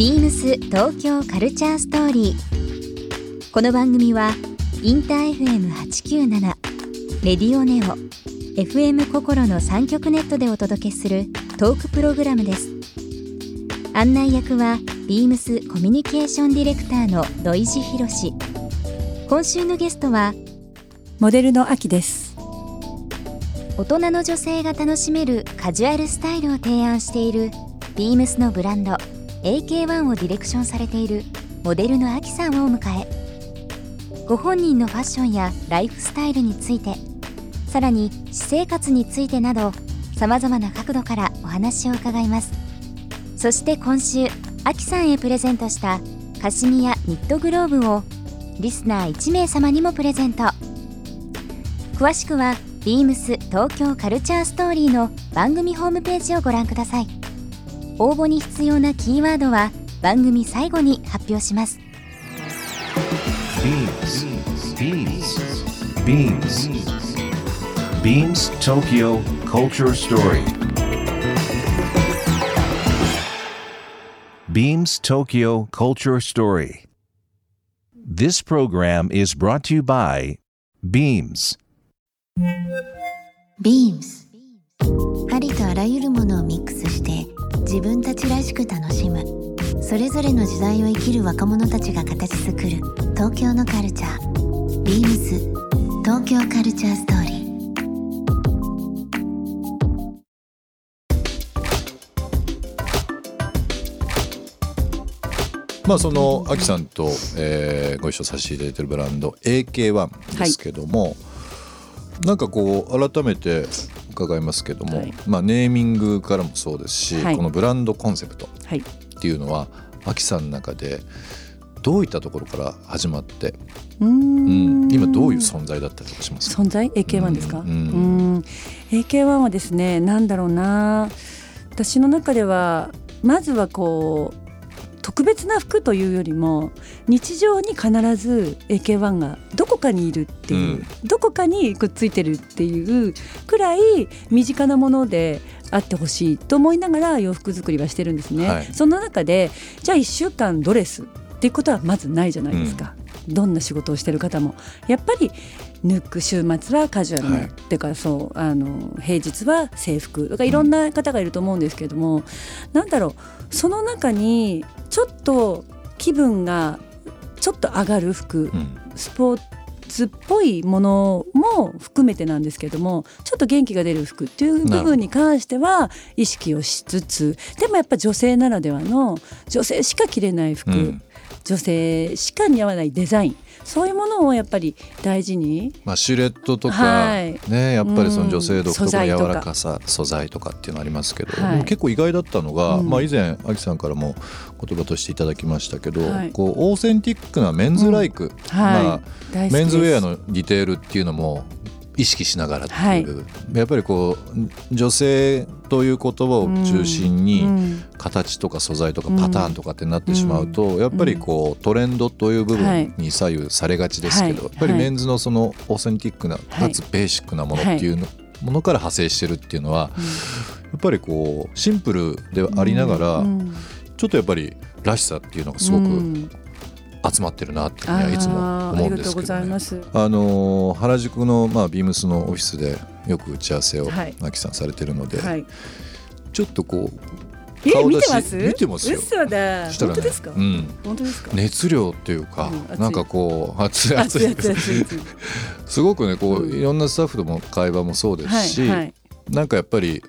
ビームス東京カルチャーストーリー。この番組はインター FM897 レディオネオ FM 心の三極ネットでお届けするトークプログラムです。案内役はビームスコミュニケーションディレクターの土井博志。今週のゲストはモデルの秋です大人の女性が楽しめるカジュアルスタイルを提案しているビームスのブランド AK1 をディレクションされているモデルの秋さんをお迎えご本人のファッションやライフスタイルについてさらに私生活についてなどさまざまな角度からお話を伺います。そして今週秋さんへプレゼントしたカシミヤニットグローブをリスナー1名様にもプレゼント。詳しくはビームス東京カルチャーストーリーの番組ホームページをご覧ください。応募に必要なキーワードは番組最後に発表します Beams. Beams. Beams Tokyo Culture Story. Beams Tokyo Culture Story. This program is brought to you by Beams. ビームスありとあらゆるものをミックスして自分たちらしく楽しむ。それぞれの時代を生きる若者たちが形作る。東京のカルチャー。ビームス。東京カルチャーストーリー。まあそのアキさんと、えーご一緒させていただいてるブランド AK1 ですけども、なんかこう改めて伺いますけども、はい。まあネーミングからもそうですし、はい。このブランドコンセプトはい。っていうのはアキさんの中でどういったところから始まって、うん。ん、今どういう存在だったりとかします？か存在？AK1 ですか？ううん。ん。AK1 はですねなんだろうな。私の中ではまずはこう特別な服というよりも日常に必ず AK1 がどこかにいるっていう、うん。どこかにくっついてるっていうくらい身近なものであってほしいと思いながら洋服作りはしてるんですね。はい。その中でじゃあ1週間ドレスっていうことはまずないじゃないですか。どんな仕事をしてる方も。やっぱり抜く週末はカジュアルな、はい。っていうかそうあの平日は制服とかいろんな方がいると思うんですけれども、なんだろう。その中にちょっと気分がちょっと上がる服、うん。スポーツっぽいものも含めてなんですけどもちょっと元気が出る服っていう部分に関しては意識をしつつでもやっぱ女性ならではの女性しか着れない服、うん女性しか似合わないデザイン。そういうものをやっぱり大事に。まあ、シルエットとか、はい。ね、やっぱりその女性独特の柔らかさ素材とか。っていうのありますけど、はい。結構意外だったのが、うん。まあ、以前アキさんからも言葉としていただきましたけど、はい。こうオーセンティックなメンズライク、はい、まあ、メンズウェアのディテールっていうのも意識しながらっていう、やっぱりこう女性という言葉を中心に、うん形とか素材とかパターンとかってなってしまうと、やっぱりこうトレンドという部分に左右されがちですけど、はい。やっぱりはいメンズのそのオーセンティックなかつベーシックなものっていうの、ものから派生してるっていうのは、やっぱりこうシンプルでありながら、うん。ちょっとやっぱりらしさっていうのがすごくうん集まってるなっていうふうにはいつも思うんですけどね。あのー原宿の、まあ、ビームスのオフィスでよく打ち合わせをはい。マキさんされてるので、はい。ちょっとこうえ見てます？見てますよ。嘘だ。ね本当ですか、うん、本当ですか？熱量っていうか、うんなんかこう 熱い熱い熱い すごくねこう、うん。いろんなスタッフとも会話もそうですはいし、はい。なんかやっぱり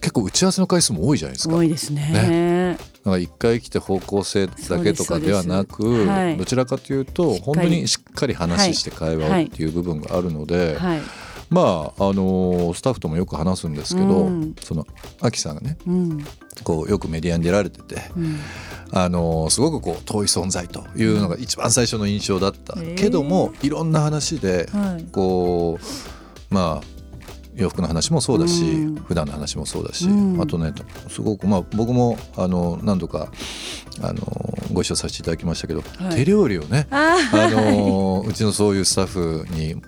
結構打ち合わせの回数も多いじゃないですか。多いですねなんか一回来て方向性だけとかではなく、はい。どちらかというと本当にしっかり話して会話をっていう部分があるので、はい。まああのースタッフともよく話すんですけど、うん。そのアキさんがねうん。こうよくメディアに出られてて、うん。あのーすごくこう遠い存在というのが一番最初の印象だった、けどもいろんな話ではい。こうまあ洋服の話もそうだし、うん。普段の話もそうだし、うん。あとねすごくまあ僕もあの何度かあのご一緒させていただきましたけど、はい。手料理をねああのうちのそういうスタッフに、ね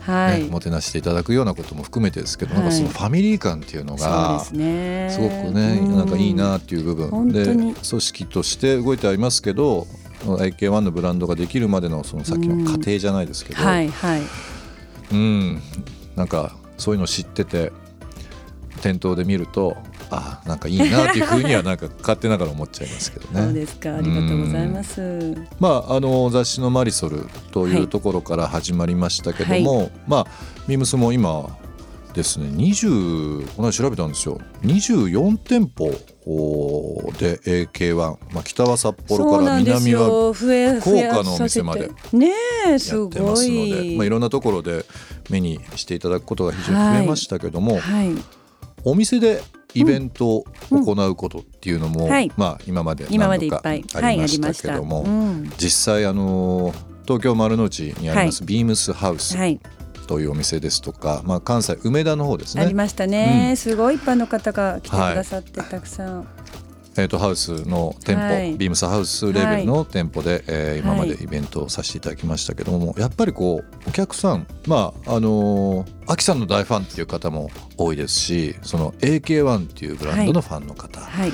はい、もてなしていただくようなことも含めてですけど、はい。なんかそのファミリー感っていうのがですね。すごくね、うん。なんかいいなっていう部分。本で組織として動いてはいますけど AK1 のブランドができるまでのそのさっきの過程じゃないですけど、はいはい。うん、なんかそういうの知ってて店頭で見るとあなんかいいなっていうふうにはなんか勝手ながら思っちゃいますけどそうね。ですかありがとうございます。まあ、あの雑誌の「マリソル」とはいいうところから始まりましたけども、まあビームスも今ですね20この間調べたんですよ。24店舗で AK1、まあ、北は札幌から南は福岡のお店まで増やってごますので、いまあ、いろんなところで目にしていただくことが非常に増えましたけども、はい。お店でイベントを行うことっていうのも、うん。はい。まあ、今まで何度かありましたけども、うん。実際あの東京丸の内にあります、ビームスハウス。はいというお店ですとか、まあ、関西梅田の方ですね、ありましたね、うん。すごい一般の方が来てくださって、たくさん。えー、とハウスの店舗、はい。ビームスハウスレベルの店舗で、えー今までイベントをさせていただきましたけども、やっぱりこうお客さんまああのーアキさんの大ファンっていう方も多いですしその AK1 っていうブランドのファンの方、はい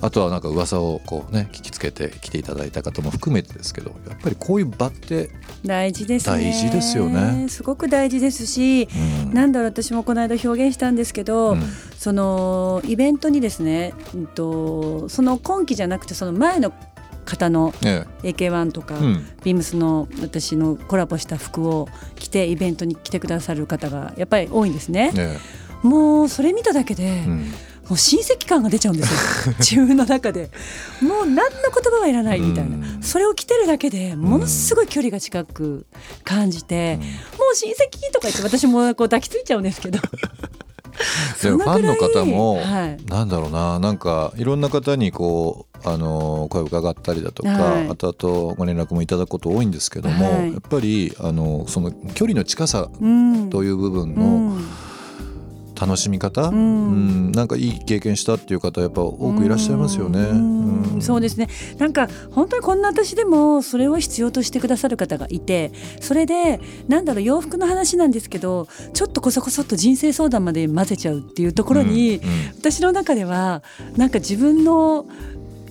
あとはなんか噂をこうね聞きつけて来ていただいた方も含めてですけどやっぱりこういう場って、大事ですね。大事ですよね。すごく大事ですし、うん。なんだろう私もこの間表現したんですけど、うん。そのイベントにですね、うんとその今期じゃなくてその前の方のね AK1 とか、うん。ビームスの私のコラボした服を着てイベントに来てくださる方がやっぱり多いんですね。ねもうそれ見ただけで、うんもう親戚感が出ちゃうんですよ。自分の中で。もう何の言葉はいらないみたいな、うん。それを着てるだけでものすごい距離が近く感じて、もう親戚とか言って私もこう抱きついちゃうんですけど。でもファンの方も、はい。なんだろうな。なんかいろんな方にこうあの声を伺ったりだとか、はい。あとあとご連絡もいただくこと多いんですけども、はい。やっぱりあのその距離の近さうん。という部分うのん楽しみ方、ん。うん。なんかいい経験したっていう方やっぱ多くいらっしゃいますよね。うん。うん。そうですね。なんか本当にこんな私でもそれを必要としてくださる方がいてそれでなんだろう洋服の話なんですけどちょっとこそこそっと人生相談まで混ぜちゃうっていうところに、うんうん。私の中ではなんか自分の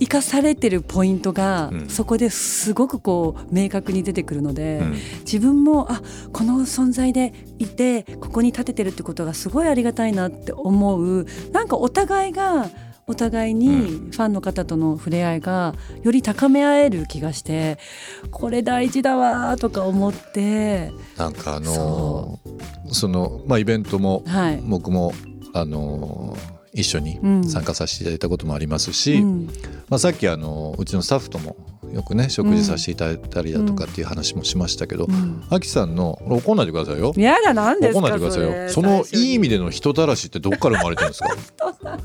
生かされてるポイントが、うん。そこですごくこう明確に出てくるので、うん。自分もあこの存在でいてここに立ててるってことがすごいありがたいなって思う。なんかお互いがお互いにファンの方との触れ合いがより高め合える気がしてこれ大事だわとか思って。なんかあのそそのまあイベントもはい。僕もあの一緒にうん参加させていただいたこともありますし、うんまあ、さっきあのうちのスタッフともよくね食事させていただいたりだとかっていう話もしましたけど、うんアキさんの怒んないでくださいよ。やだなんですか怒んないでくださいよ。そのいい意味での人たらしってどっから生まれてるんですか？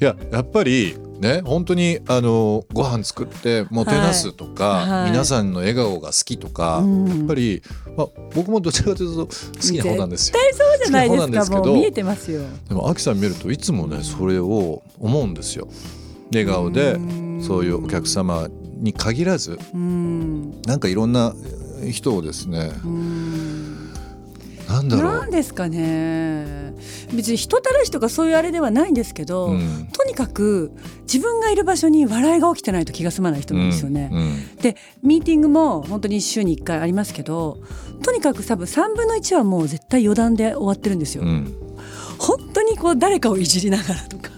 いややっぱりね本当にあのご飯作ってもてなすとか、はいはい皆さんの笑顔が好きとか、うんやっぱり、まあ、僕もどちらかというと好きな方なんですよ。絶対そうじゃないです好きな方なんですけどかもう見えてますよ。でもアキさん見るといつもねそれを思うんですよ。笑顔でうんそういうお客様に限らずうんなんかいろんな人をですねうんなんだろう。なんですかね。別に人たらしとかそういうあれではないんですけど、うん。とにかく自分がいる場所に笑いが起きてないと気が済まない人なんですよね。うん。でミーティングも本当に週に1回ありますけどとにかく多分3分の1はもう絶対余談で終わってるんですよ。うん。本当にこう誰かをいじりながらとか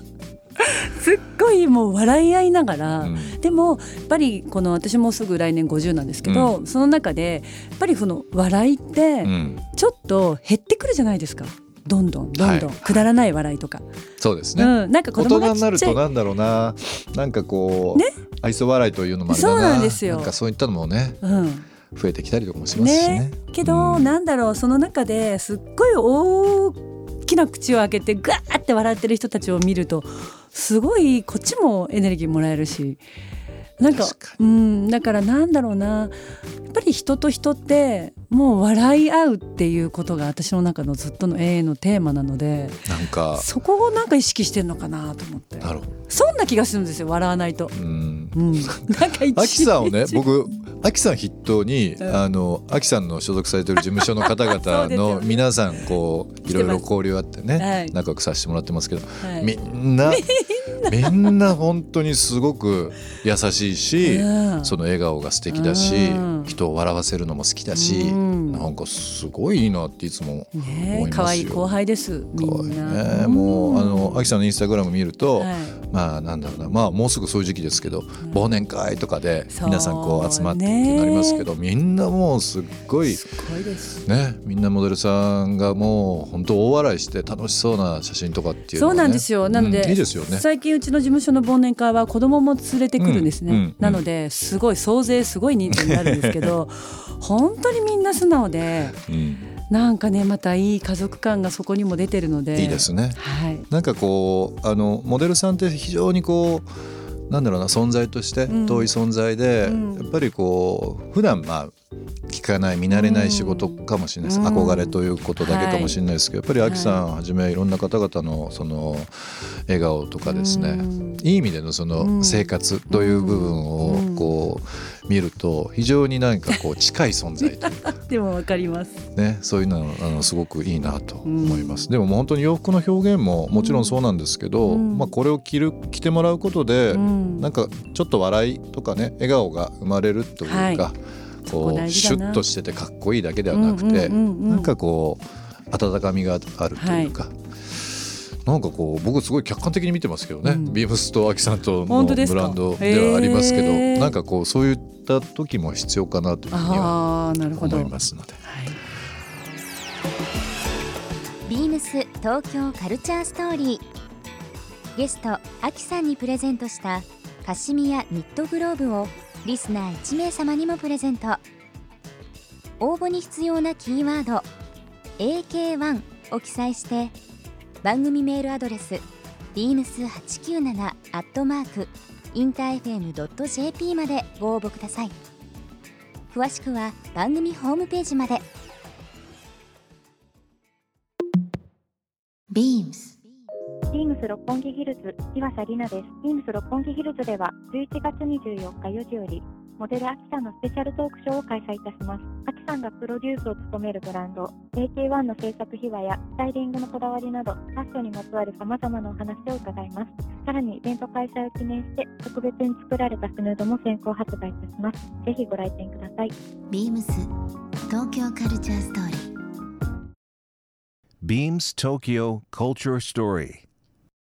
すっごいもう笑い合いながら、うん。でもやっぱりこの私もすぐ来年50なんですけど、その中でやっぱりその笑いってうん。ちょっと減ってくるじゃないですか。どんどんどんどん、はい。くだらない笑いとか、そうですね。うん、なんか子大供がちっちゃい人になるとなんだろうな。なんかこう、ね。愛想笑いというのもあれだな。そうなんですよ。なんかそういったのもねうん。増えてきたりとかもしますしね。ね。けど、うん。なんだろう。その中ですっごい大きな口を開けてガーって笑ってる人たちを見るとすごいこっちもエネルギーもらえるしなんかうんだからなんだろうな。やっぱり人と人ってもう笑い合うっていうことが私の中のずっとの永遠のテーマなのでなんかそこをなんか意識してんのかなと思って。なるほど。そんな気がするんですよ笑わないと。うん。うん、なんか一アキさんをね 僕アキさん筆頭に、うん。あのアキさんの所属されてる事務所の方々の ね。皆さんこういろいろ交流あってね、はい。仲良くさせてもらってますけど、はい。みんなみんな本当にすごく優しいし、うん。その笑顔が素敵だし、うん。人を笑わせるのも好きだし、うんなんかすごいいいなっていつも思ねいますよ。可愛い後輩ですみ可愛いんな。ね、もうあのんアキさんのインスタグラム見ると、はいまあなんだろうなまあもうすぐそういう時期ですけど、忘年会とかで皆さんこう集まってっていうのありますけど、みんなもうすっごいすごいです。ねみんなモデルさんがもう本当大笑いして楽しそうな写真とかっていうそうなんですよ。なので、うんいいですよね。最近うちの事務所の忘年会は子供も連れてくるんですね。なのですごい総勢すごい人数になるんですけど、本当にみんな素直で、うんなんかねまたいい家族感がそこにも出てるので、いいですね。はい。なんかこうあのモデルさんって非常にこうなんだろうな存在としてうん遠い存在で、うんやっぱりこう普段まあ聞かない見慣れない仕事かもしれないです、うん。憧れということだけかもしれないですけど、やっぱりアキさんはじめいろんな方々のその笑顔とかですね、うん。いい意味でのその生活という部分をこう見ると非常になんかこう近い存在というか。でもわかります。ね、そういうのあのすごくいいなと思います、でももう本当に洋服の表現ももちろんそうなんですけど、うん。まあ、これを着る着てもらうことで、うん。なんかちょっと笑いとかね笑顔が生まれるというか、はい。そここうシュッとしててかっこいいだけではなくて、なんかこう温かみがあるというか。なんかこう僕すごい客観的に見てますけどね、うんビームスとアキさんとのブランドではありますけど、なんかこうそういった時も必要かなというふうにはああなるほど。思いますので。はい。ビームス東京カルチャーストーリーゲストアキさんにプレゼントしたカシミヤニットグローブをリスナー1名様にもプレゼント。応募に必要なキーワード AK1 を記載して番組メールアドレス beams897 アットマークインター FM.jp までご応募ください。詳しくは番組ホームページまで。ビームスビームス六本木ヒルズ岩佐里奈です。ビームス六本木ヒルズでは11月24日4時よりモデルアキさんのスペシャルトークショーを開催いたします。アキさんがプロデュースを務めるブランド AK1 の制作秘話やスタイリングのこだわりなどファッションにまつわる様々なお話を伺います。さらにイベント開催を記念して特別に作られたスヌードも先行発売いたします。ぜひご来店ください。ビームス東京カルチャーストーリー Beams Tokyo Culture Story.